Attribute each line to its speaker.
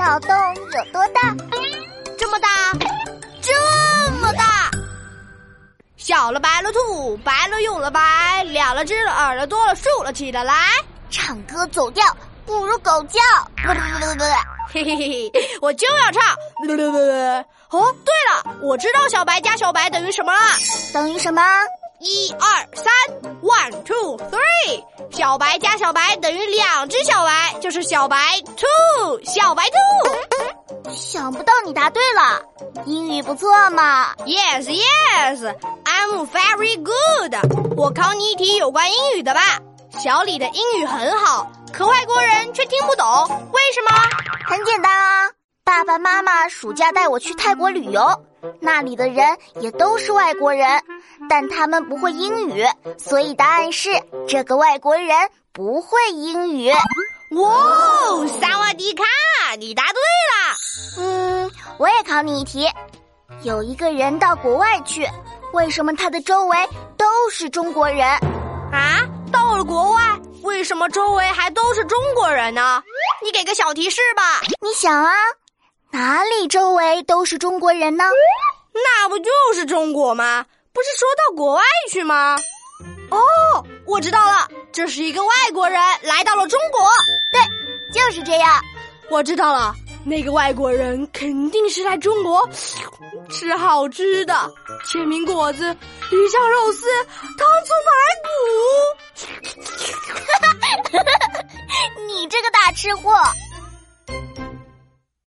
Speaker 1: 脑洞有多大？
Speaker 2: 这么大，这么大。小了白了兔，白了又了白，了了只了耳朵多了竖了起来。
Speaker 1: 唱歌走调不如狗叫。
Speaker 2: 嘿嘿嘿嘿，我就要唱。哦，对了，我知道小白加小白等于什么了。
Speaker 1: 等于什么？
Speaker 2: 一二三 two three，小白加小白等于两只小白，就是小白 two，小白兔。
Speaker 1: 想不到你答对了，英语不错嘛。
Speaker 2: Yes yes，I'm very good。我考你一题有关英语的吧。小李的英语很好，可外国人却听不懂，为什么？
Speaker 1: 很简单啊，爸爸妈妈暑假带我去泰国旅游。那里的人也都是外国人，但他们不会英语，所以答案是这个外国人不会英语。
Speaker 2: 哇，萨瓦迪卡，你答对了。
Speaker 1: 嗯，我也考你一题：有一个人到国外去，为什么他的周围都是中国人？
Speaker 2: 啊，到了国外，为什么周围还都是中国人呢？你给个小提示吧。
Speaker 1: 你想啊。哪里周围都是中国人呢？
Speaker 2: 那不就是中国吗？不是说到国外去吗？哦，我知道了，这是一个外国人来到了中国。
Speaker 1: 对，就是这样。
Speaker 2: 我知道了，那个外国人肯定是来中国吃好吃的，煎饼果子、鱼香肉丝、糖醋排骨。
Speaker 1: 你这个大吃货！